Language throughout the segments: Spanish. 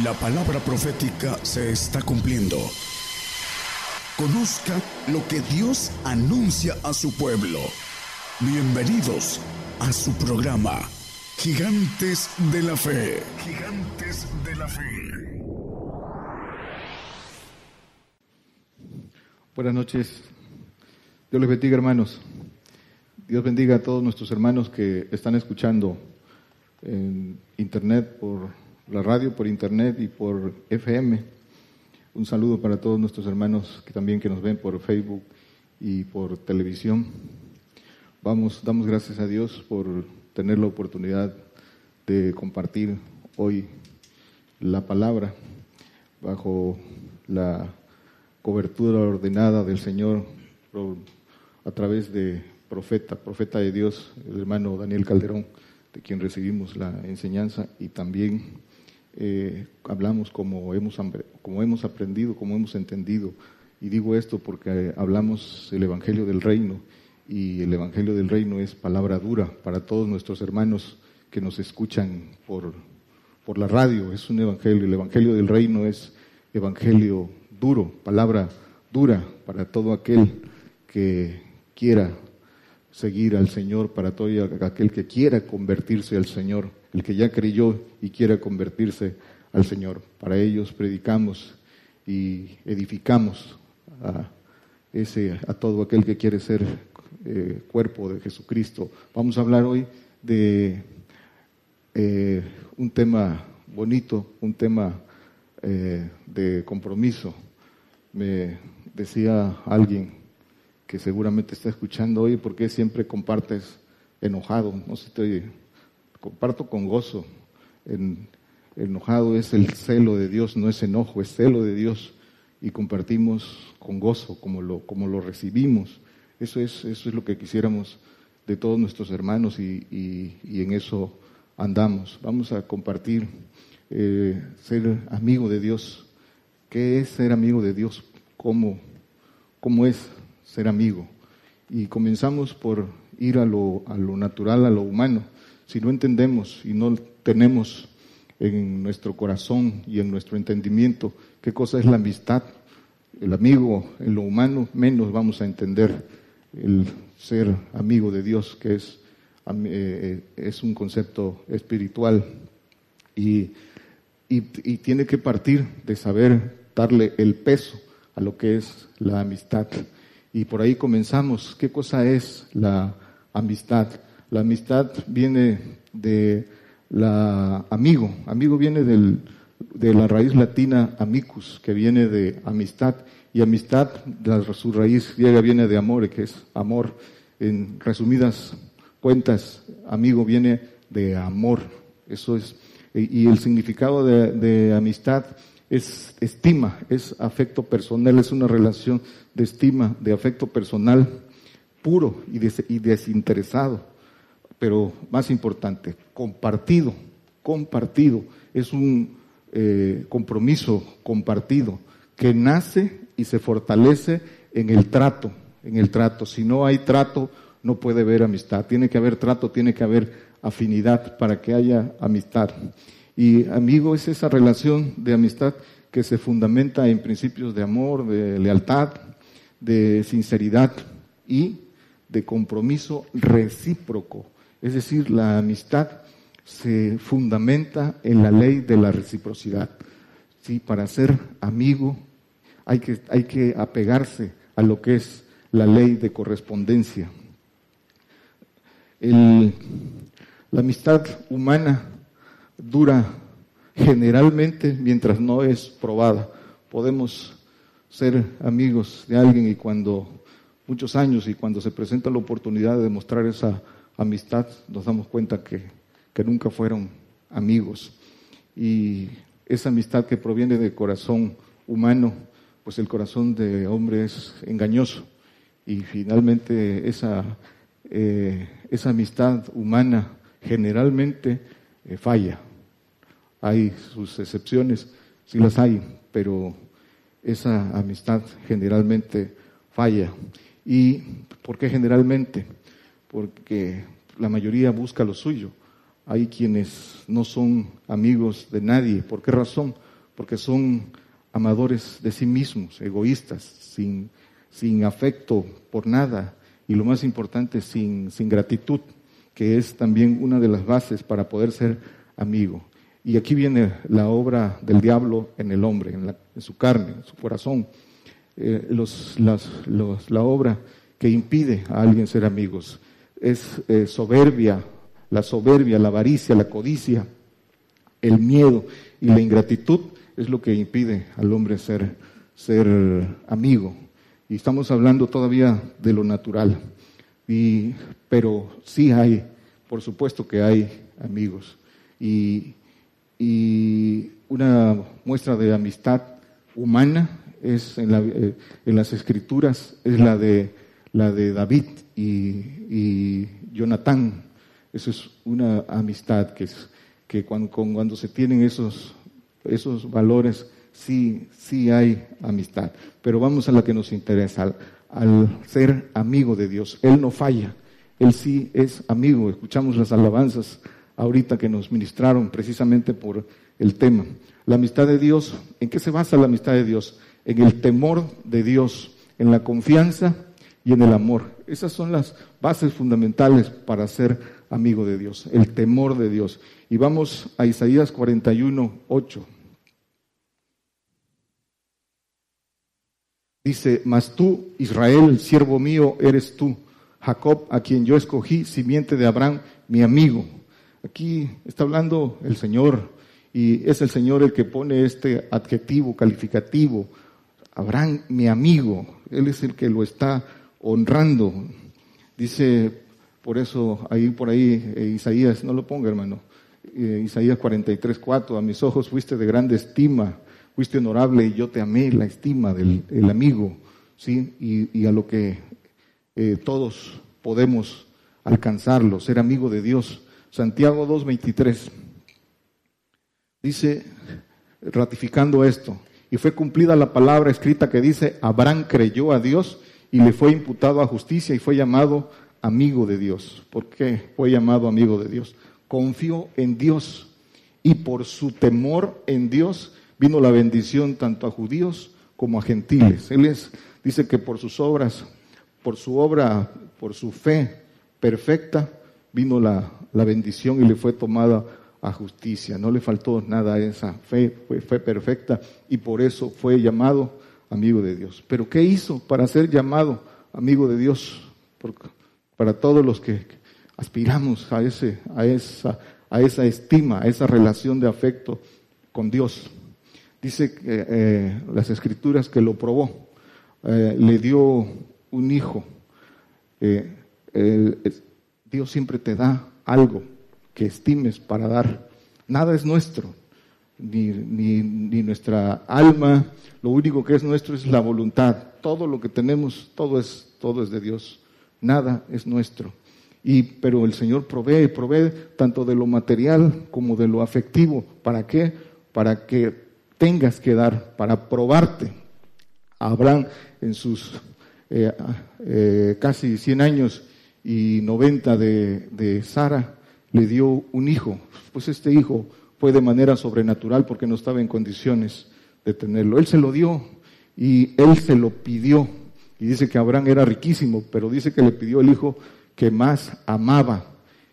La palabra profética se está cumpliendo. Conozca lo que Dios anuncia a su pueblo. Bienvenidos a su programa, Gigantes de la Fe. Gigantes de la Fe. Buenas noches. Dios les bendiga, hermanos. Dios bendiga a todos nuestros hermanos que están escuchando en internet por la radio, por internet y por FM. Un saludo para todos nuestros hermanos que también que nos ven por Facebook y por televisión. Vamos, damos gracias a Dios por tener la oportunidad de compartir hoy la palabra bajo la cobertura ordenada del Señor a través de profeta, profeta de Dios, el hermano Daniel Calderón, de quien recibimos la enseñanza y también eh, hablamos como hemos, como hemos aprendido, como hemos entendido. Y digo esto porque hablamos el Evangelio del Reino y el Evangelio del Reino es palabra dura para todos nuestros hermanos que nos escuchan por, por la radio. Es un Evangelio. El Evangelio del Reino es Evangelio duro, palabra dura para todo aquel que quiera seguir al Señor, para todo aquel que quiera convertirse al Señor el que ya creyó y quiera convertirse al Señor. Para ellos predicamos y edificamos a, ese, a todo aquel que quiere ser eh, cuerpo de Jesucristo. Vamos a hablar hoy de eh, un tema bonito, un tema eh, de compromiso. Me decía alguien que seguramente está escuchando hoy, porque siempre compartes enojado? No sé, estoy comparto con gozo. En, enojado es el celo de Dios, no es enojo, es celo de Dios. Y compartimos con gozo, como lo, como lo recibimos. Eso es, eso es lo que quisiéramos de todos nuestros hermanos y, en eso andamos. Vamos a compartir eh, ser amigo de Dios. ¿Qué es ser amigo de Dios? ¿Cómo, cómo es ser amigo? Y comenzamos por ir a lo, a lo natural, a lo humano si no entendemos y no tenemos en nuestro corazón y en nuestro entendimiento qué cosa es la amistad, el amigo en lo humano, menos vamos a entender el ser amigo de Dios, que es, eh, es un concepto espiritual y, y, y tiene que partir de saber darle el peso a lo que es la amistad. Y por ahí comenzamos. ¿Qué cosa es la amistad? La amistad viene de la amigo. Amigo viene del, de la raíz latina amicus, que viene de amistad. Y amistad, su raíz griega viene de amor, que es amor. En resumidas cuentas, amigo viene de amor. Eso es. Y el significado de, amistad es estima, es afecto personal, es una relación de estima, de afecto personal puro y desinteresado pero más importante, compartido, compartido, es un eh, compromiso compartido que nace y se fortalece en el trato, en el trato. Si no hay trato, no puede haber amistad. Tiene que haber trato, tiene que haber afinidad para que haya amistad. Y amigo es esa relación de amistad que se fundamenta en principios de amor, de lealtad, de sinceridad y de compromiso recíproco. Es decir, la amistad se fundamenta en la ley de la reciprocidad. ¿Sí? Para ser amigo hay que, hay que apegarse a lo que es la ley de correspondencia. la amistad humana dura generalmente mientras no es probada. Podemos ser amigos de alguien y cuando muchos años y cuando se presenta la oportunidad de demostrar esa amistad, nos damos cuenta que, nunca fueron amigos. Y esa amistad que proviene del corazón humano, pues el corazón de hombre es engañoso. Y finalmente esa, eh, esa amistad humana generalmente eh, falla. Hay sus excepciones, sí las hay, pero esa amistad generalmente falla. ¿Y por qué generalmente? Porque la mayoría busca lo suyo. hay quienes no son amigos de nadie. ¿Por qué razón? Porque son amadores de sí mismos, egoístas, sin, sin afecto por nada y lo más importante, sin, sin gratitud, que es también una de las bases para poder ser amigo. Y aquí viene la obra del diablo en el hombre, en, su carne, en su corazón. Eh, los, las, la obra que impide a alguien ser amigos es eh, soberbia, la soberbia, la avaricia, la codicia, el miedo y la ingratitud es lo que impide al hombre ser, ser amigo. Y estamos hablando todavía de lo natural. Y, pero sí hay, por supuesto que hay amigos. Y y una muestra de amistad humana es en, eh, las escrituras es la de la de David y, Jonatán. Eso es una amistad que es que cuando, cuando se tienen esos esos valores sí sí hay amistad. Pero vamos a la que nos interesa al, al ser amigo de Dios. Él no falla. Él sí es amigo. Escuchamos las alabanzas ahorita que nos ministraron precisamente por el tema. La amistad de Dios, ¿en qué se basa la amistad de Dios? En el temor de Dios, en la confianza y en el amor. Esas son las bases fundamentales para ser amigo de Dios, el temor de Dios. Y vamos a Isaías 41, 8. Dice, mas tú, Israel, siervo mío, eres tú, Jacob, a quien yo escogí, simiente de Abraham, mi amigo. Aquí está hablando el Señor y es el Señor el que pone este adjetivo calificativo. Abraham, mi amigo, Él es el que lo está honrando. Dice, por eso, ahí por ahí, eh, Isaías, no lo ponga hermano, eh, Isaías 43, 4, a mis ojos fuiste de grande estima, fuiste honorable y yo te amé, la estima del amigo, ¿sí? Y, a lo que eh, todos podemos alcanzarlo, ser amigo de Dios. Santiago 2.23 dice, ratificando esto, y fue cumplida la palabra escrita que dice, Abraham creyó a Dios y le fue imputado a justicia y fue llamado amigo de Dios. ¿Por qué fue llamado amigo de Dios? Confió en Dios y por su temor en Dios vino la bendición tanto a judíos como a gentiles. Él es, dice que por sus obras, por su obra, por su fe perfecta, vino la, la bendición y le fue tomada a justicia. No le faltó nada a esa fe, fue, fue perfecta y por eso fue llamado amigo de Dios. Pero ¿qué hizo para ser llamado amigo de Dios? para todos los que aspiramos a, ese, a, esa, a esa estima, a esa relación de afecto con Dios. Dice que, eh, las escrituras que lo probó, eh, le dio un hijo. Eh, Dios siempre te da algo que estimes para dar. Nada es nuestro, ni, ni, nuestra alma, lo único que es nuestro es la voluntad. Todo lo que tenemos, todo es, todo es de Dios. Nada es nuestro. Y, pero el Señor provee, provee tanto de lo material como de lo afectivo. ¿Para qué? Para que tengas que dar, para probarte. Abraham en sus eh, eh, casi 100 años y 90 de, de Sara, le dio un hijo. Pues este hijo fue de manera sobrenatural porque no estaba en condiciones de tenerlo. Él se lo dio y él se lo pidió. Y dice que Abraham era riquísimo, pero dice que le pidió el hijo que más amaba.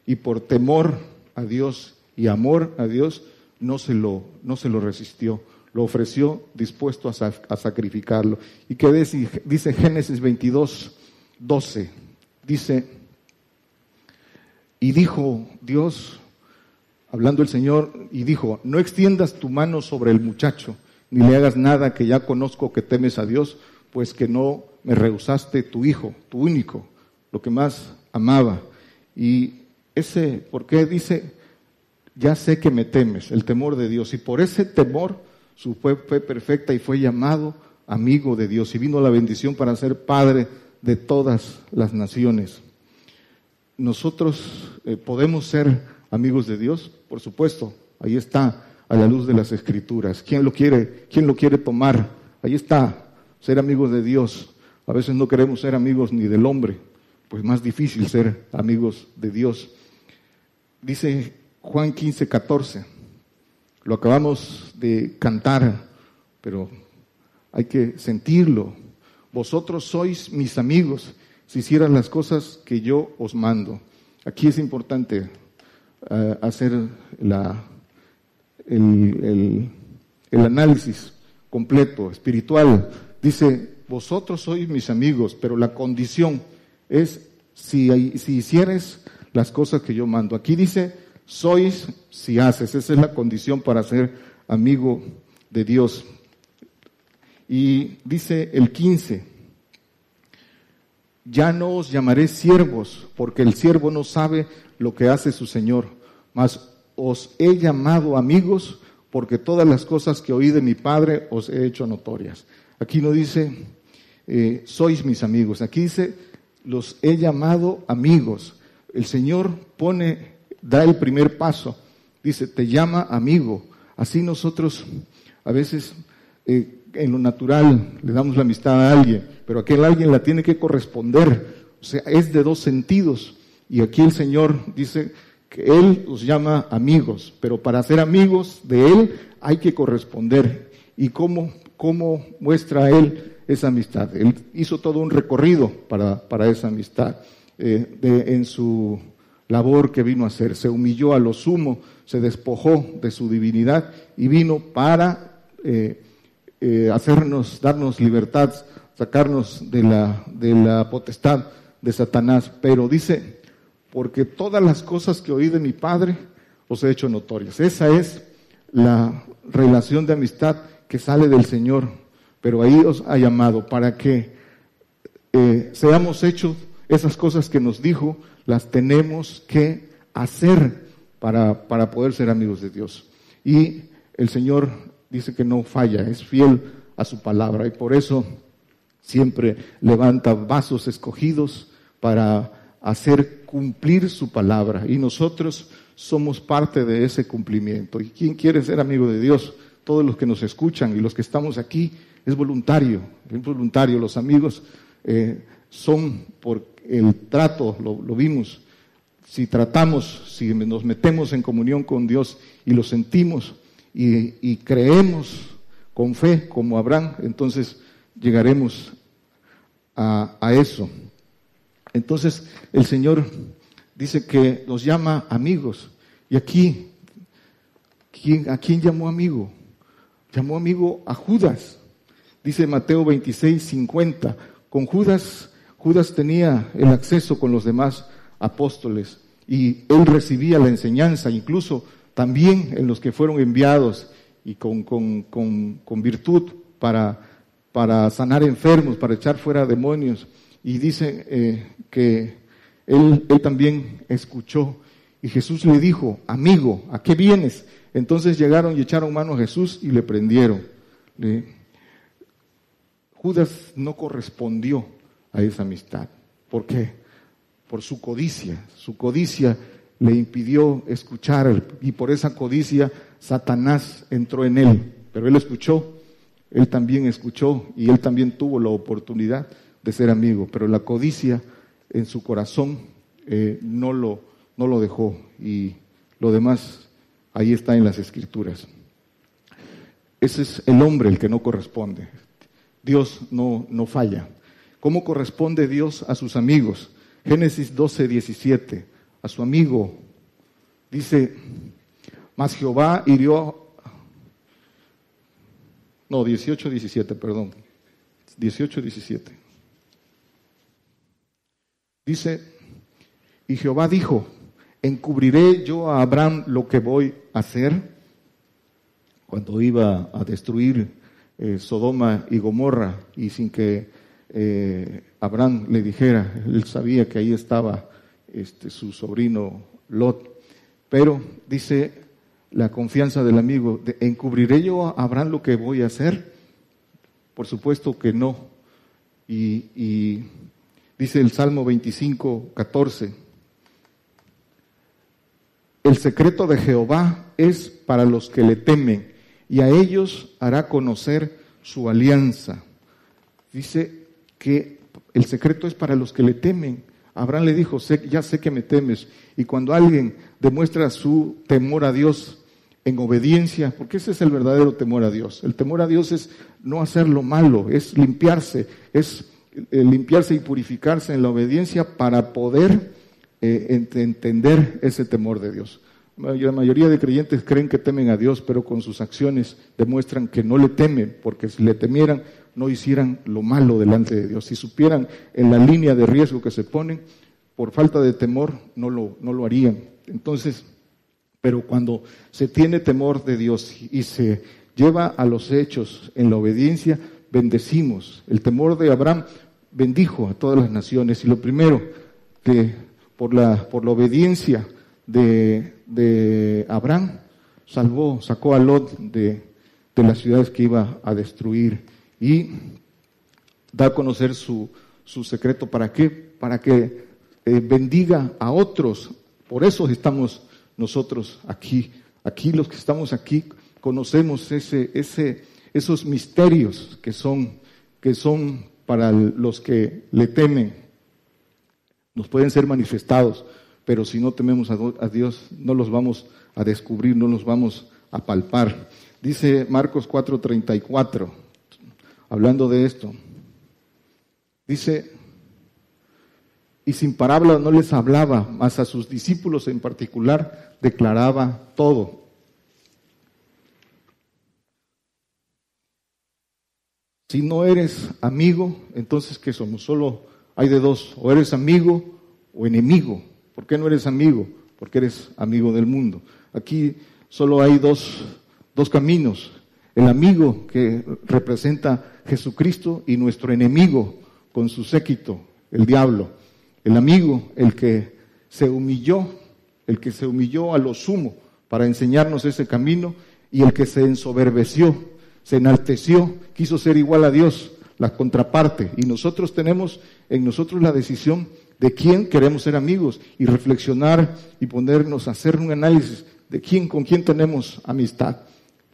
Y por temor a Dios y amor a Dios, no se lo, no se lo resistió. Lo ofreció dispuesto a, sacrificarlo. ¿Y qué dice, dice Génesis 22, 12? Dice, y dijo Dios, hablando el Señor, y dijo, no extiendas tu mano sobre el muchacho, ni le hagas nada que ya conozco que temes a Dios, pues que no me rehusaste tu hijo, tu único, lo que más amaba. Y ese, ¿por qué dice, ya sé que me temes, el temor de Dios? Y por ese temor su fe fue perfecta y fue llamado amigo de Dios y vino la bendición para ser padre de todas las naciones nosotros eh, podemos ser amigos de Dios, por supuesto, ahí está a la luz de las escrituras. ¿Quién lo quiere, quién lo quiere tomar? Ahí está, ser amigos de Dios. A veces no queremos ser amigos ni del hombre, pues más difícil ser amigos de Dios. Dice Juan 15, 14. Lo acabamos de cantar, pero hay que sentirlo. Vosotros sois mis amigos si hicieran las cosas que yo os mando. Aquí es importante hacer la, el, el análisis completo, espiritual. Dice, vosotros sois mis amigos, pero la condición es si, si hicieres las cosas que yo mando. Aquí dice, sois si haces. Esa es la condición para ser amigo de Dios. Y dice el 15, ya no os llamaré siervos, porque el siervo no sabe lo que hace su Señor, mas os he llamado amigos, porque todas las cosas que oí de mi Padre os he hecho notorias. Aquí no dice, eh, sois mis amigos, aquí dice, los he llamado amigos. El Señor pone, da el primer paso, dice, te llama amigo. Así nosotros a veces eh, en lo natural le damos la amistad a alguien, pero aquel alguien la tiene que corresponder. O sea, es de dos sentidos. Y aquí el Señor dice que Él los llama amigos, pero para ser amigos de Él hay que corresponder. ¿Y cómo, cómo muestra Él esa amistad? Él hizo todo un recorrido para, para esa amistad eh, en su labor que vino a hacer. Se humilló a lo sumo, se despojó de su divinidad y vino para eh, eh, hacernos, darnos libertad, sacarnos de la, de la potestad de Satanás. Pero dice, porque todas las cosas que oí de mi Padre os he hecho notorias. Esa es la relación de amistad que sale del Señor, pero ahí os ha llamado para que eh, seamos hechos esas cosas que nos dijo, las tenemos que hacer para, para poder ser amigos de Dios. Y el Señor dice que no falla, es fiel a su palabra y por eso siempre levanta vasos escogidos para hacer cumplir su palabra y nosotros somos parte de ese cumplimiento. ¿Y quién quiere ser amigo de Dios? Todos los que nos escuchan y los que estamos aquí es voluntario, es voluntario. Los amigos eh, son por el trato, lo, vimos. Si tratamos, si nos metemos en comunión con Dios y lo sentimos y, creemos con fe como Abraham, entonces llegaremos a, a eso. Entonces el Señor dice que nos llama amigos. Y aquí, ¿quién, ¿a quién llamó amigo? Llamó amigo a Judas. Dice Mateo 26, 50. Con Judas, Judas tenía el acceso con los demás apóstoles y él recibía la enseñanza, incluso también en los que fueron enviados y con, con, con, con virtud para, para sanar enfermos, para echar fuera demonios y dice eh, que él, él también escuchó y Jesús le dijo, amigo, ¿a qué vienes? Entonces llegaron y echaron mano a Jesús y le prendieron. Judas no correspondió a esa amistad. ¿Por qué? Por su codicia. Su codicia le impidió escuchar y por esa codicia Satanás entró en él. Pero él escuchó, él también escuchó y él también tuvo la oportunidad de ser amigo, pero la codicia en su corazón eh, no, lo, no lo dejó y lo demás ahí está en las escrituras. Ese es el hombre el que no corresponde. Dios no, no falla. ¿Cómo corresponde Dios a sus amigos? Génesis 12, 17. A su amigo dice, mas Jehová hirió, no, 18, 17, perdón. 18, 17. Dice, y Jehová dijo, encubriré yo a Abraham lo que voy a hacer cuando iba a destruir eh, Sodoma y Gomorra y sin que eh, Abraham le dijera, él sabía que ahí estaba este, su sobrino Lot, pero dice la confianza del amigo, ¿encubriré yo a Abraham lo que voy a hacer? Por supuesto que no. y Dice el Salmo 25, 14. El secreto de Jehová es para los que le temen y a ellos hará conocer su alianza. Dice que el secreto es para los que le temen. Abraham le dijo, ya sé que me temes. Y cuando alguien demuestra su temor a Dios en obediencia, porque ese es el verdadero temor a Dios. El temor a Dios es no hacer lo malo, es limpiarse, es eh, limpiarse y purificarse en la obediencia para poder eh, entender ese temor de Dios. La mayoría de creyentes creen que temen a Dios, pero con sus acciones demuestran que no le temen, porque si le temieran no hicieran lo malo delante de Dios. Si supieran en la línea de riesgo que se ponen, por falta de temor no lo, no lo harían. Entonces, pero cuando se tiene temor de Dios y se lleva a los hechos en la obediencia, bendecimos. El temor de Abraham bendijo a todas las naciones y lo primero que por la, por la obediencia de, de Abraham, salvó, sacó a Lot de, de, las ciudades que iba a destruir y da a conocer su, su secreto. ¿Para qué? Para que eh, bendiga a otros. Por eso estamos nosotros aquí. Aquí los que estamos aquí conocemos ese, ese, esos misterios que son, que son para los que le temen. Nos pueden ser manifestados pero si no tememos a Dios, no los vamos a descubrir, no los vamos a palpar. Dice Marcos 4:34, hablando de esto, dice, y sin parábola no les hablaba, mas a sus discípulos en particular declaraba todo. Si no eres amigo, entonces ¿qué somos? Solo hay de dos, o eres amigo o enemigo. ¿Por qué no eres amigo? Porque eres amigo del mundo. Aquí solo hay dos, dos caminos. El amigo que representa Jesucristo y nuestro enemigo con su séquito, el diablo. El amigo, el que se humilló, el que se humilló a lo sumo para enseñarnos ese camino y el que se ensoberbeció, se enalteció, quiso ser igual a Dios, la contraparte. Y nosotros tenemos en nosotros la decisión de quién queremos ser amigos y reflexionar y ponernos a hacer un análisis de quién, con quién tenemos amistad.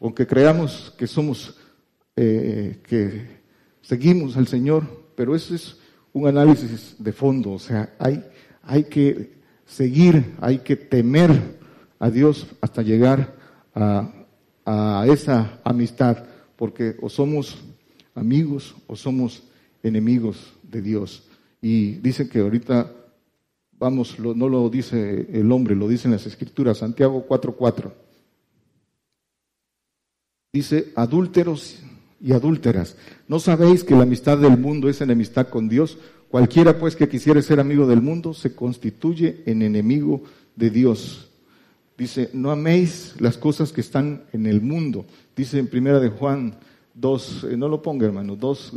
Aunque creamos que somos, eh, que seguimos al Señor, pero eso es un análisis de fondo. O sea, hay, que seguir, hay que temer a Dios hasta llegar a, a esa amistad, porque o somos amigos o somos enemigos de Dios. Y dice que ahorita, vamos, no lo dice el hombre, lo dicen las escrituras, Santiago 4.4. Dice, adúlteros y adúlteras, ¿no sabéis que la amistad del mundo es enemistad con Dios? Cualquiera pues que quisiera ser amigo del mundo se constituye en enemigo de Dios. Dice, no améis las cosas que están en el mundo. Dice en primera de Juan 2, eh, no lo ponga hermano, 2,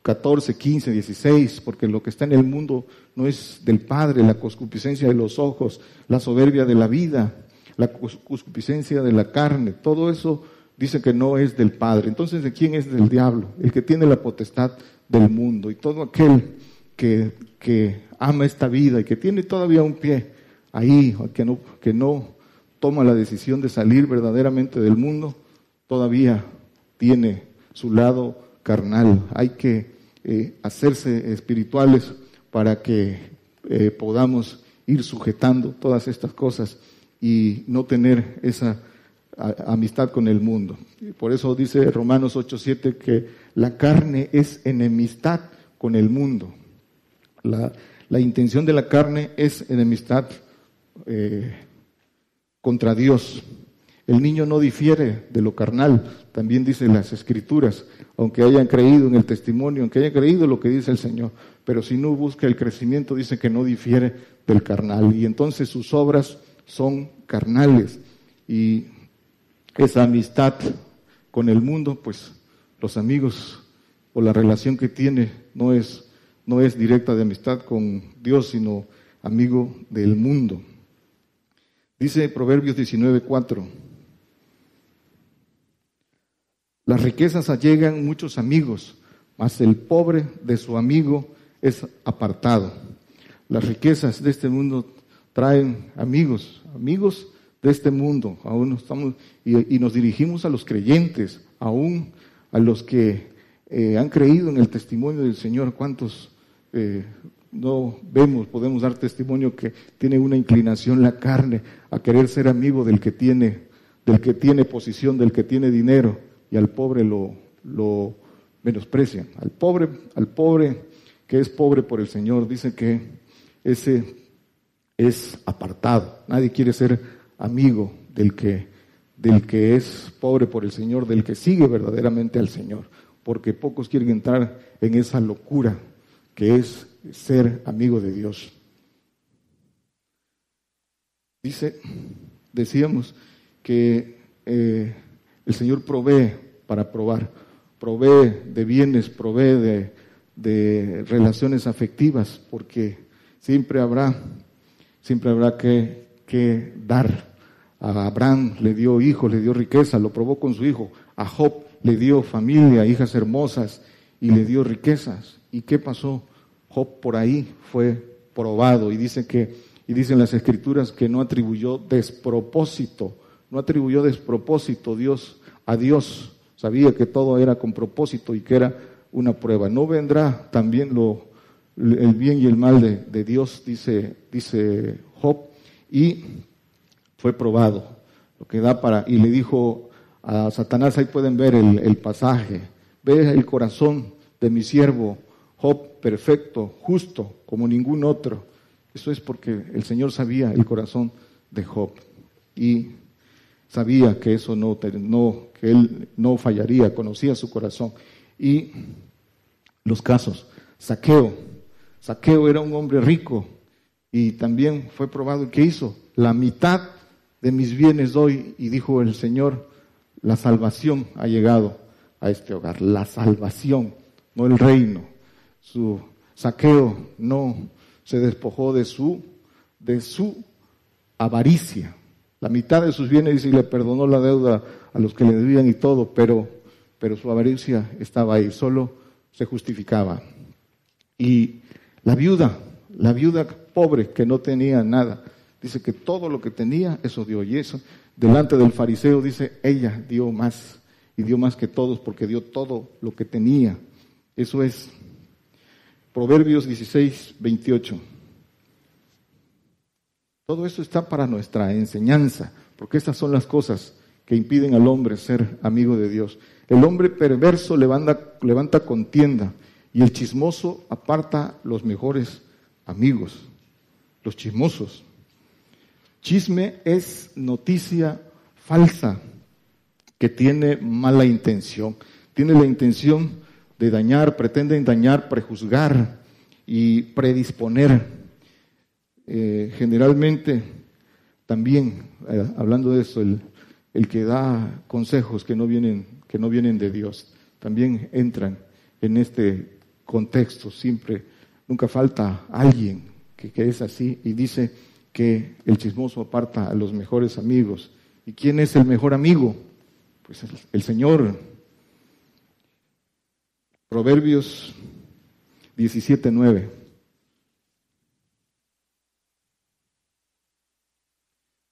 14, 15, 16, porque lo que está en el mundo no es del Padre, la concupiscencia de los ojos, la soberbia de la vida, la concupiscencia de la carne, todo eso dice que no es del Padre. Entonces, ¿de quién es del diablo? El que tiene la potestad del mundo y todo aquel que, que ama esta vida y que tiene todavía un pie ahí, que no, que no toma la decisión de salir verdaderamente del mundo, todavía tiene su lado carnal. Hay que eh, hacerse espirituales para que eh, podamos ir sujetando todas estas cosas y no tener esa amistad con el mundo. Por eso dice Romanos 8:7 que la carne es enemistad con el mundo. La, la intención de la carne es enemistad eh, contra Dios. El niño no difiere de lo carnal, también dicen las escrituras, aunque hayan creído en el testimonio, aunque hayan creído lo que dice el Señor, pero si no busca el crecimiento, dice que no difiere del carnal. Y entonces sus obras son carnales. Y esa amistad con el mundo, pues los amigos o la relación que tiene no es, no es directa de amistad con Dios, sino amigo del mundo. Dice Proverbios 19:4. Las riquezas allegan muchos amigos, mas el pobre de su amigo es apartado. Las riquezas de este mundo traen amigos, amigos de este mundo. Aún estamos y, nos dirigimos a los creyentes, aún a los que eh, han creído en el testimonio del Señor. ¿Cuántos, eh, no vemos, podemos dar testimonio que tiene una inclinación la carne a querer ser amigo del que tiene, del que tiene posición, del que tiene dinero, y al pobre lo, lo menosprecian. Al pobre, al pobre que es pobre por el Señor, dice que ese es apartado. Nadie quiere ser amigo del que, del que es pobre por el Señor, del que sigue verdaderamente al Señor, porque pocos quieren entrar en esa locura que es ser amigo de Dios. Dice, decíamos que eh, el Señor provee para probar, provee de bienes, provee de, de relaciones afectivas, porque siempre habrá, siempre habrá que, dar. A Abraham le dio hijos, le dio riqueza, lo probó con su hijo. A Job le dio familia, hijas hermosas y le dio riquezas. ¿Y qué pasó? Job por ahí fue probado y dice que y dicen las escrituras que no atribuyó despropósito, no atribuyó despropósito Dios a Dios. Sabía que todo era con propósito y que era una prueba. No vendrá también lo el bien y el mal de, de Dios, dice, dice Job, y fue probado. Lo que da para, y le dijo a Satanás, ahí pueden ver el, el pasaje, ve el corazón de mi siervo Job perfecto, justo, como ningún otro. Eso es porque el Señor sabía el corazón de Job y sabía que eso no, no, que él no fallaría, conocía su corazón. Y los casos, saqueo, saqueo era un hombre rico y también fue probado. ¿Qué hizo? La mitad de mis bienes doy y dijo el Señor, la salvación ha llegado a este hogar, la salvación, no el reino su saqueo no se despojó de su, de su avaricia. La mitad de sus bienes y le perdonó la deuda a los que le debían y todo, pero, pero su avaricia estaba ahí, solo se justificaba. Y la viuda, la viuda pobre que no tenía nada, dice que todo lo que tenía, eso dio. Y eso, delante del fariseo, dice, ella dio más, y dio más que todos porque dio todo lo que tenía. Eso es Proverbios 16, 28. Todo eso está para nuestra enseñanza, porque estas son las cosas que impiden al hombre ser amigo de Dios. El hombre perverso levanta, levanta contienda y el chismoso aparta los mejores amigos, los chismosos. Chisme es noticia falsa que tiene mala intención. Tiene la intención de dañar, pretenden dañar, prejuzgar y predisponer. Eh, generalmente, también, eh, hablando de eso, el, el, que da consejos que no, vienen, que no vienen de Dios, también entran en este contexto. Siempre, nunca falta alguien que, que es así y dice que el chismoso aparta a los mejores amigos. ¿Y quién es el mejor amigo? Pues el, Señor, Proverbios 17:9.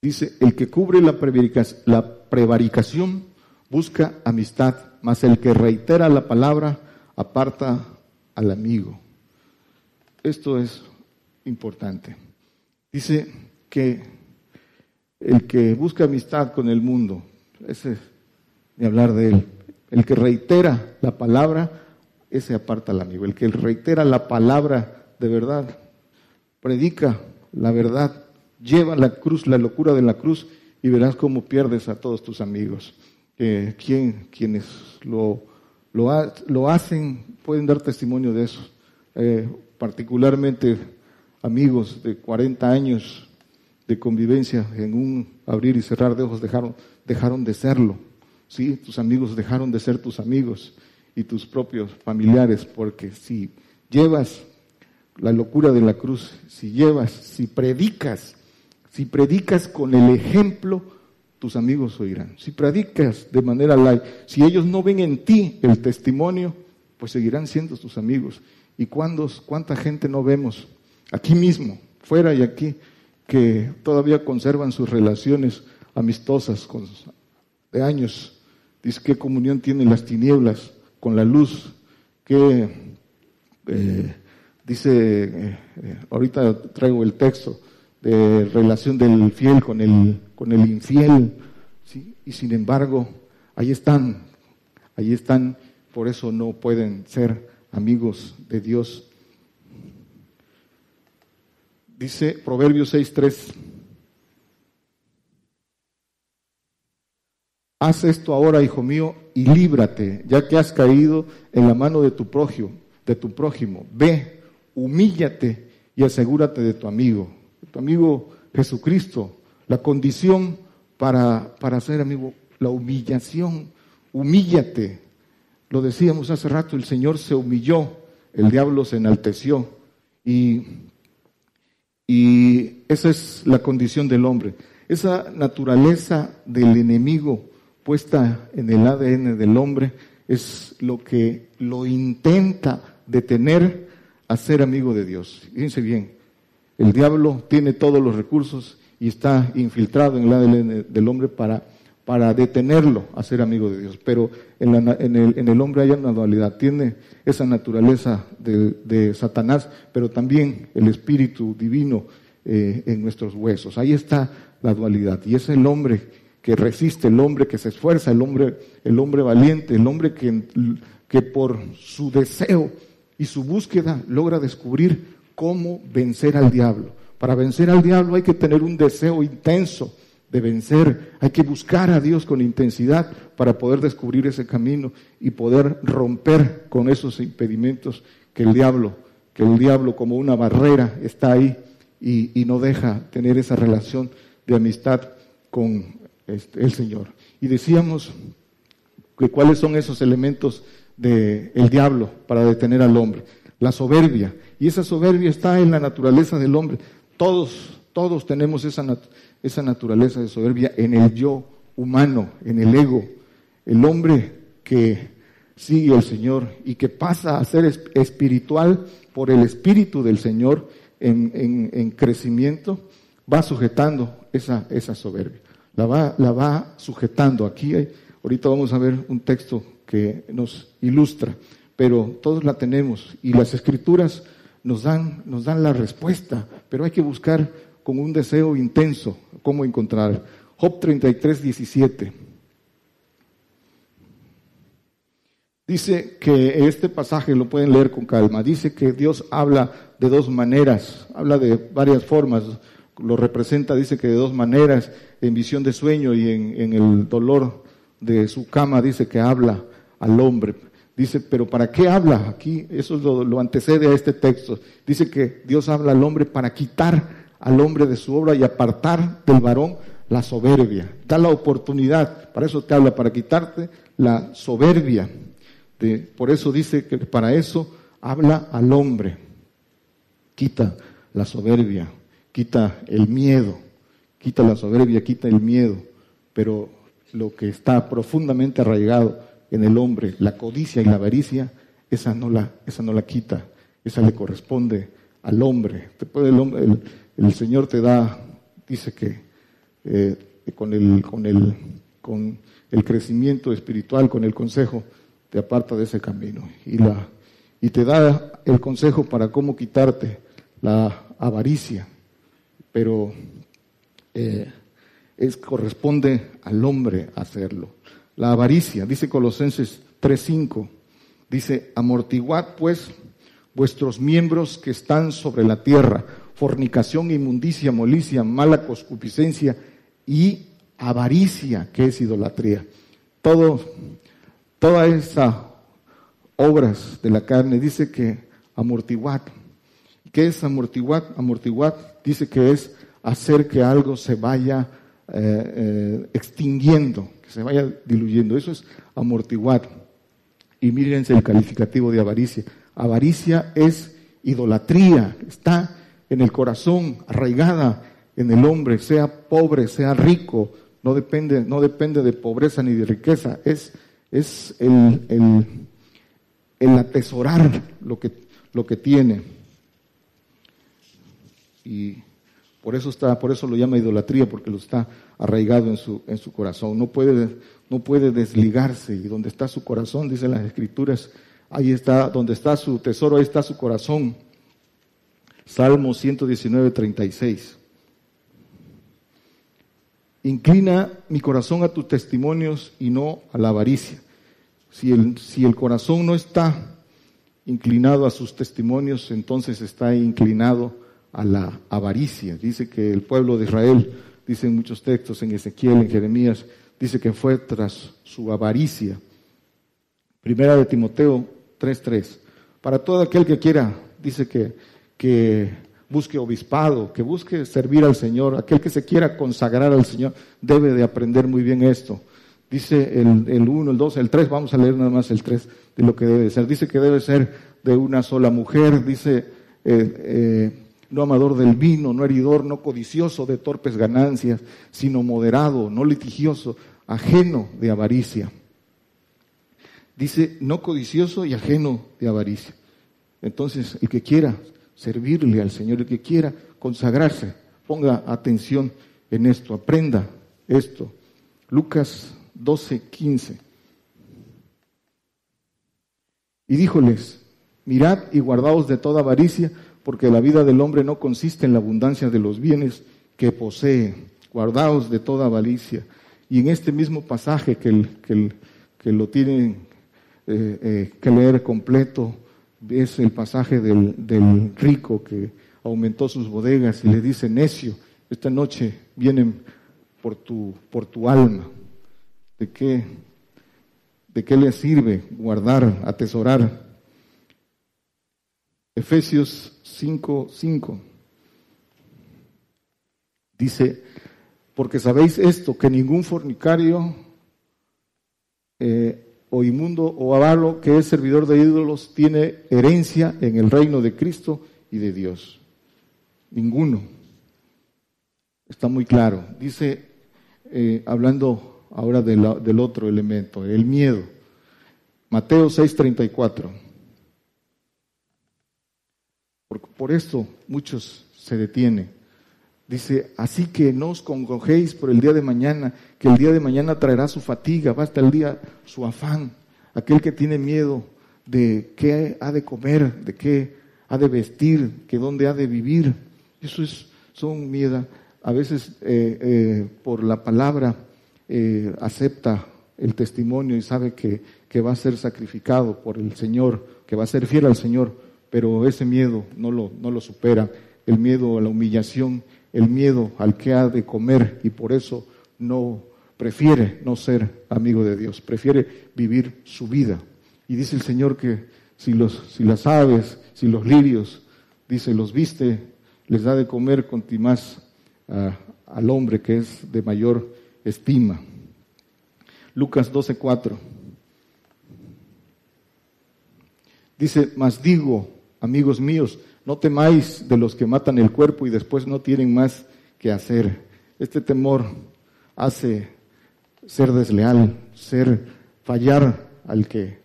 Dice, el que cubre la prevaricación busca amistad, mas el que reitera la palabra aparta al amigo. Esto es importante. Dice que el que busca amistad con el mundo, ese de hablar de él, el que reitera la palabra ese aparta al amigo. El que reitera la palabra de verdad, predica la verdad, lleva la cruz, la locura de la cruz, y verás cómo pierdes a todos tus amigos. Eh, quienes lo, lo, hacen pueden dar testimonio de eso. Eh, particularmente amigos de 40 años de convivencia en un abrir y cerrar de ojos dejaron, dejaron de serlo. ¿sí? Tus amigos dejaron de ser tus amigos y tus propios familiares, porque si llevas la locura de la cruz, si llevas, si predicas, si predicas con el ejemplo, tus amigos oirán. Si predicas de manera light, si ellos no ven en ti el testimonio, pues seguirán siendo tus amigos. ¿Y cuánta gente no vemos aquí mismo, fuera y aquí, que todavía conservan sus relaciones amistosas de años? Dice, ¿qué comunión tienen las tinieblas con la luz, qué eh, dice, eh, eh, ahorita traigo el texto de relación del fiel con el, con el infiel, y sin embargo, ahí están, ahí están, por eso no pueden ser amigos de Dios. Dice Proverbios 6.3. Haz esto ahora, hijo mío, y líbrate, ya que has caído en la mano de tu prójimo, de tu prójimo. Ve, humíllate y asegúrate de tu amigo, tu amigo Jesucristo. La condición para, para ser amigo, la humillación. Humíllate. Lo decíamos hace rato, el Señor se humilló, el diablo se enalteció. Y, y esa es la condición del hombre. Esa naturaleza del enemigo puesta en el ADN del hombre es lo que lo intenta detener a ser amigo de Dios. Fíjense bien, el diablo tiene todos los recursos y está infiltrado en el ADN del hombre para, para detenerlo a ser amigo de Dios. Pero en, el, hombre hay una dualidad, tiene esa naturaleza de, Satanás, pero también el espíritu divino eh, en nuestros huesos. Ahí está la dualidad. Y es el hombre que resiste, el hombre que se esfuerza, el hombre, el hombre valiente, el hombre que, que por su deseo y su búsqueda logra descubrir cómo vencer al diablo. Para vencer al diablo hay que tener un deseo intenso de vencer, hay que buscar a Dios con intensidad para poder descubrir ese camino y poder romper con esos impedimentos que el diablo, que el diablo como una barrera está ahí y, no deja tener esa relación de amistad con este, el Señor. Y decíamos que cuáles son esos elementos del diablo para detener al hombre. La soberbia. Y esa soberbia está en la naturaleza del hombre. Todos, todos tenemos esa, esa naturaleza de soberbia en el yo humano, en el ego. El hombre que sigue al Señor y que pasa a ser espiritual por el Espíritu del Señor en, en crecimiento, va sujetando esa, esa soberbia la va, la va sujetando. Aquí, ahorita vamos a ver un texto que nos ilustra, pero todos la tenemos y las escrituras nos dan, nos dan la respuesta, pero hay que buscar con un deseo intenso cómo encontrar. Job 33, 17. Dice que este pasaje lo pueden leer con calma. Dice que Dios habla de dos maneras, habla de varias formas lo representa, dice que de dos maneras, en visión de sueño y en, el dolor de su cama, dice que habla al hombre. Dice, pero ¿para qué habla? Aquí eso lo, antecede a este texto. Dice que Dios habla al hombre para quitar al hombre de su obra y apartar del varón la soberbia. Da la oportunidad, para eso te habla, para quitarte la soberbia. De, por eso dice que para eso habla al hombre. Quita la soberbia quita el miedo, quita la soberbia, quita el miedo, pero lo que está profundamente arraigado en el hombre, la codicia y la avaricia, esa no la, esa no la quita, esa le corresponde al hombre. el, Señor te da, dice que eh, con, el, con, el, con el crecimiento espiritual, con el consejo, te aparta de ese camino y, la, y te da el consejo para cómo quitarte la avaricia, pero eh, es, corresponde al hombre hacerlo. La avaricia, dice Colosenses 3.5, dice, amortiguad pues vuestros miembros que están sobre la tierra, fornicación, inmundicia, molicia, mala concupiscencia y avaricia, que es idolatría. Todo, toda esa obras de la carne dice que amortiguad. ¿Qué es amortiguad? Amortiguad dice que es hacer que algo se vaya eh, eh, extinguiendo, se vaya diluyendo. Eso es amortiguar. Y mírense el calificativo de avaricia. Avaricia es idolatría, está en el corazón, arraigada en el hombre, sea pobre, sea rico, no depende, no depende de pobreza ni de riqueza, es, es el, el, el atesorar lo que, lo que tiene. Y por eso está, por eso lo llama idolatría, porque lo está arraigado en su, en su corazón. No puede, no puede desligarse. Y donde está su corazón, dicen las escrituras, ahí está, donde está su tesoro, ahí está su corazón. Salmo 119, 36. Inclina mi corazón a tus testimonios y no a la avaricia. Si el, si el corazón no está inclinado a sus testimonios, entonces está inclinado a la avaricia. Dice que el pueblo de Israel, dicen muchos textos en Ezequiel, en Jeremías, dice que fue tras su avaricia. Primera de Timoteo 3.3. Para todo aquel que quiera, dice que, que busque obispado, que busque servir al Señor, aquel que se quiera consagrar al Señor, debe de aprender muy bien esto. Dice el, el 1, el 2, el 3, vamos a leer nada más el 3 de lo que debe ser. Dice que debe ser de una sola mujer, dice eh, eh, no amador del vino, no heridor, no codicioso de torpes ganancias, sino moderado, no litigioso, ajeno de avaricia. Dice no codicioso y ajeno de avaricia. Entonces, el que quiera servirle al Señor, el que quiera consagrarse, ponga atención en esto, aprenda esto. Lucas 12, 15. Y díjoles, mirad y guardaos de toda avaricia, porque la vida del hombre no consiste en la abundancia de los bienes que posee. Guardaos de toda avaricia. Y en este mismo pasaje que, el, que, lo tienen eh, eh, que leer completo, es el pasaje del, rico que aumentó sus bodegas y le dice, necio, esta noche vienen por tu, por tu alma. ¿De qué, ¿De qué le sirve guardar, atesorar? Efesios 5, 5. Dice, porque sabéis esto, que ningún fornicario eh, o inmundo o avaro que es servidor de ídolos tiene herencia en el reino de Cristo y de Dios. Ninguno. Está muy claro. Dice, eh, hablando ahora del otro elemento, el miedo. Mateo 6:34. Por, por esto muchos se detienen. Dice, así que no os congojéis por el día de mañana, que el día de mañana traerá su fatiga, basta el día su afán. Aquel que tiene miedo de qué ha de comer, de qué ha de vestir, que dónde ha de vivir. Eso es, son miedo. A veces eh, eh, por la palabra eh, acepta el testimonio y sabe que, que va a ser sacrificado por el Señor, que va a ser fiel al Señor, pero ese miedo no lo, no lo supera, el miedo a la humillación el miedo al que ha de comer y por eso no prefiere no ser amigo de Dios, prefiere vivir su vida. Y dice el Señor que si, los, si las aves, si los lirios, dice, los viste, les da de comer con más al hombre que es de mayor estima. Lucas 12:4. Dice, mas digo, amigos míos, no temáis de los que matan el cuerpo y después no tienen más que hacer. Este temor hace ser desleal, ser fallar al que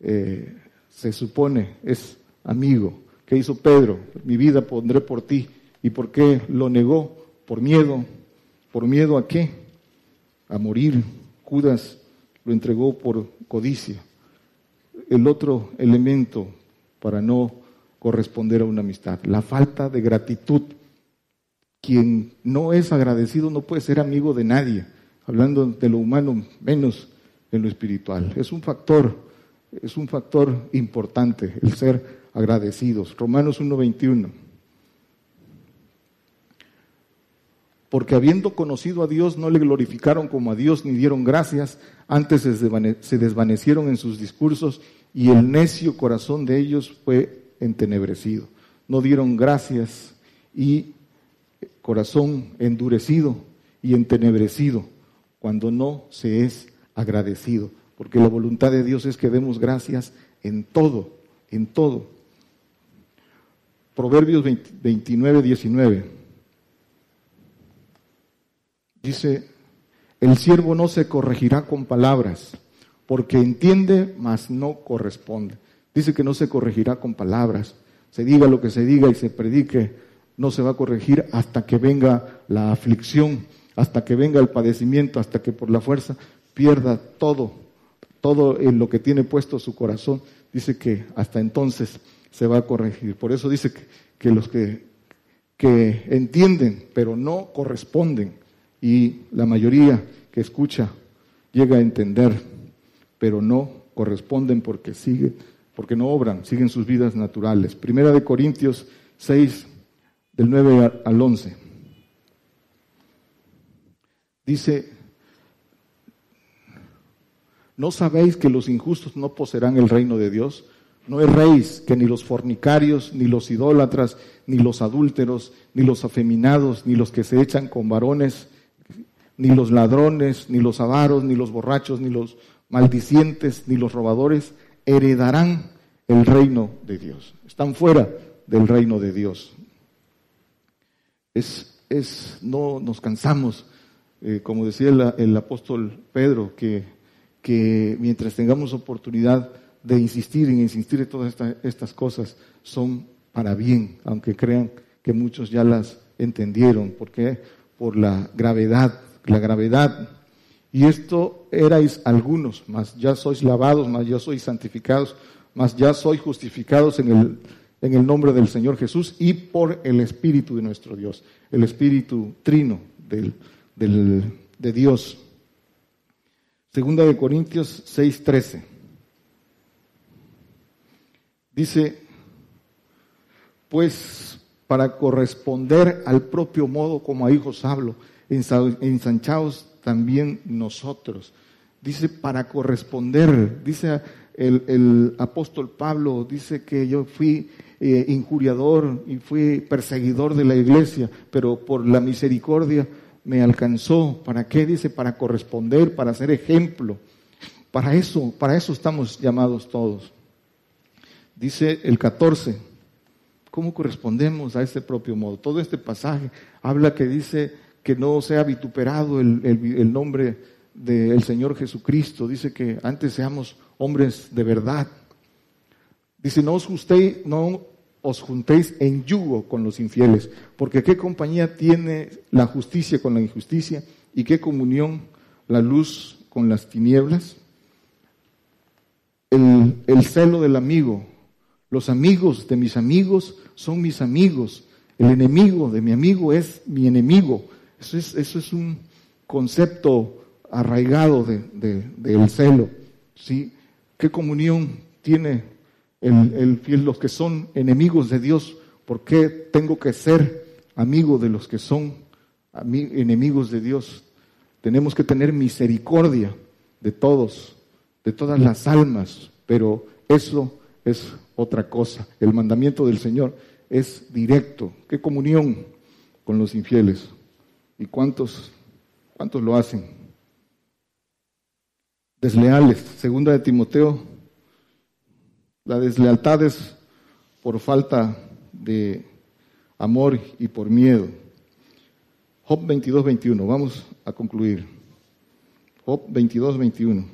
eh, se supone es amigo. ¿Qué hizo Pedro? Mi vida pondré por ti. ¿Y por qué lo negó? Por miedo. ¿Por miedo a qué? A morir. Judas lo entregó por codicia. El otro elemento para no corresponder a una amistad. La falta de gratitud. Quien no es agradecido no puede ser amigo de nadie, hablando de lo humano, menos en lo espiritual. Es un factor, es un factor importante el ser agradecidos. Romanos 1.21. Porque habiendo conocido a Dios no le glorificaron como a Dios ni dieron gracias, antes se desvanecieron en sus discursos y el necio corazón de ellos fue entenebrecido. No dieron gracias y corazón endurecido y entenebrecido cuando no se es agradecido. Porque la voluntad de Dios es que demos gracias en todo, en todo. Proverbios 29, 19. Dice, el siervo no se corregirá con palabras, porque entiende, mas no corresponde. Dice que no se corregirá con palabras. Se diga lo que se diga y se predique, no se va a corregir hasta que venga la aflicción, hasta que venga el padecimiento, hasta que por la fuerza pierda todo, todo en lo que tiene puesto su corazón. Dice que hasta entonces se va a corregir. Por eso dice que, los que, entienden, pero no corresponden, y la mayoría que escucha llega a entender, pero no corresponden porque siguen, porque no obran, siguen sus vidas naturales. Primera de Corintios 6, del 9 al 11. Dice, ¿no sabéis que los injustos no poseerán el reino de Dios? No erréis que ni los fornicarios, ni los idólatras, ni los adúlteros, ni los afeminados, ni los que se echan con varones, ni los ladrones, ni los avaros, ni los borrachos, ni los maldicientes, ni los robadores heredarán el reino de Dios. Están fuera del reino de Dios. Es, es no nos cansamos, eh, como decía el, apóstol Pedro, que, que mientras tengamos oportunidad de insistir en insistir en todas estas cosas son para bien, aunque crean que muchos ya las entendieron. ¿Por qué? Por la gravedad, la gravedad. Y esto erais algunos, mas ya sois lavados, mas ya sois santificados, mas ya sois justificados en el, en el nombre del Señor Jesús y por el Espíritu de nuestro Dios, el Espíritu trino del, del, de Dios. Segunda de Corintios 6:13. Dice, pues para corresponder al propio modo como a hijos hablo, ensanchados también nosotros. Dice, para corresponder, dice el, apóstol Pablo, dice que yo fui eh, injuriador y fui perseguidor de la iglesia, pero por la misericordia me alcanzó. ¿Para qué? Dice, para corresponder, para ser ejemplo. Para eso, para eso estamos llamados todos. Dice el 14, ¿cómo correspondemos a este propio modo? Todo este pasaje habla que dice que no sea vituperado el, nombre del Señor Jesucristo. Dice que antes seamos hombres de verdad. Dice, no os, no os juntéis en yugo con los infieles, porque qué compañía tiene la justicia con la injusticia y qué comunión la luz con las tinieblas. El celo del amigo los amigos de mis amigos son mis amigos. El enemigo de mi amigo es mi enemigo. Eso es, eso es un concepto arraigado del celo. ¿sí? ¿Qué comunión tiene el, fiel, los que son enemigos de Dios? ¿Por qué tengo que ser amigo de los que son enemigos de Dios? Tenemos que tener misericordia de todos, de todas las almas, pero eso es otra cosa. El mandamiento del Señor es directo. ¿Qué comunión con los infieles? ¿Y cuántos, cuántos lo hacen? Desleales. Segunda de Timoteo, la deslealtad es por falta de amor y por miedo. Job 22, 21. Vamos a concluir. Job 22, 21.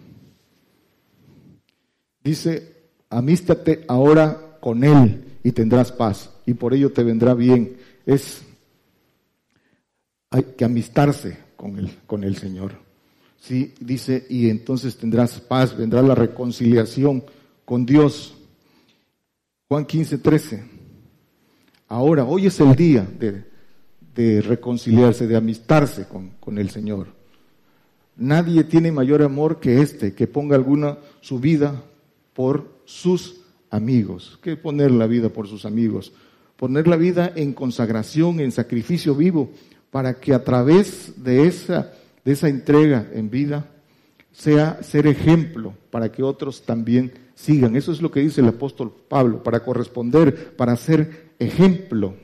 Dice, amístate ahora con Él y tendrás paz, y por ello te vendrá bien. Es, hay que amistarse con el, con el Señor. Sí, dice, y entonces tendrás paz, vendrá la reconciliación con Dios. Juan 15, 13. Ahora, hoy es el día de, de reconciliarse, de amistarse con, con el Señor. Nadie tiene mayor amor que este, que ponga alguna su vida por sus amigos. ¿Qué poner la vida por sus amigos? Poner la vida en consagración, en sacrificio vivo, para que a través de esa, de esa entrega en vida sea ser ejemplo para que otros también sigan. Eso es lo que dice el apóstol Pablo, para corresponder, para ser ejemplo.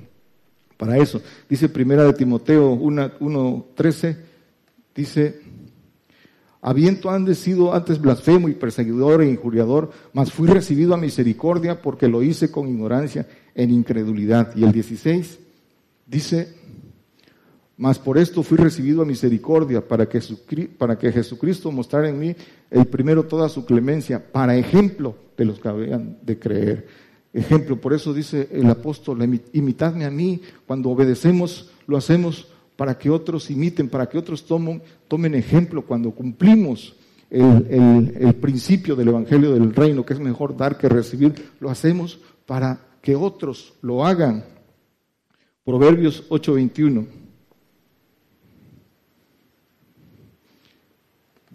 Para eso, dice primera de Timoteo 1.13, dice, Habiendo antes sido antes blasfemo y perseguidor e injuriador, mas fui recibido a misericordia porque lo hice con ignorancia en incredulidad. Y el 16 dice, mas por esto fui recibido a misericordia para que, para que Jesucristo mostrara en mí el primero toda su clemencia, para ejemplo de los que habían de creer. Ejemplo, por eso dice el apóstol, imitadme a mí, cuando obedecemos, lo hacemos para que otros imiten, para que otros tomen, tomen ejemplo cuando cumplimos el, principio del Evangelio del Reino, que es mejor dar que recibir, lo hacemos para que otros lo hagan. Proverbios 8:21.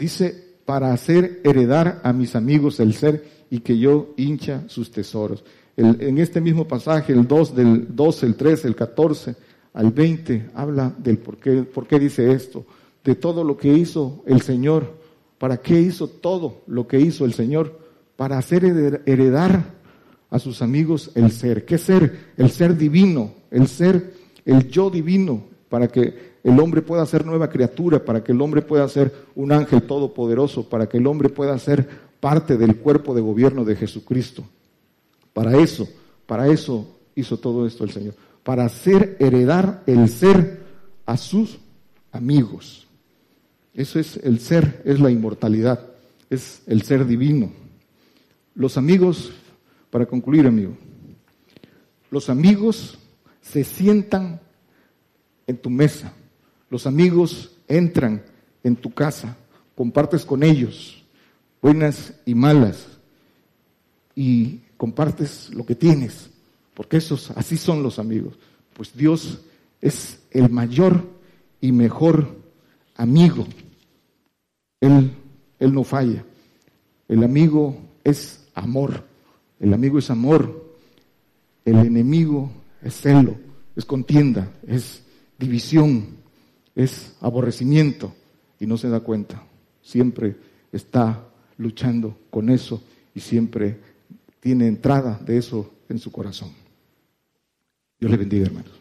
Dice, para hacer heredar a mis amigos el ser y que yo hincha sus tesoros. en este mismo pasaje, el 2 del 12, el 13, el 14 al 20, habla del por qué, por qué dice esto, de todo lo que hizo el Señor. ¿Para qué hizo todo lo que hizo el Señor? Para hacer heredar a sus amigos el ser. ¿Qué ser? El ser divino, el ser, el yo divino, para que el hombre pueda ser nueva criatura, para que el hombre pueda ser un ángel todopoderoso, para que el hombre pueda ser parte del cuerpo de gobierno de Jesucristo. Para eso, para eso hizo todo esto el Señor, para hacer heredar el ser a sus amigos. Eso es el ser, es la inmortalidad, es el ser divino. Los amigos, para concluir, amigo, los amigos se sientan en tu mesa, los amigos entran en tu casa, compartes con ellos, buenas y malas, y compartes lo que tienes, porque esos, así son los amigos. Pues Dios es el mayor y mejor amigo. Él, él no falla. El amigo es amor. El amigo es amor. El enemigo es celo, es contienda, es división, es aborrecimiento y no se da cuenta. Siempre está luchando con eso y siempre tiene entrada de eso en su corazón. Dios le bendiga, hermanos.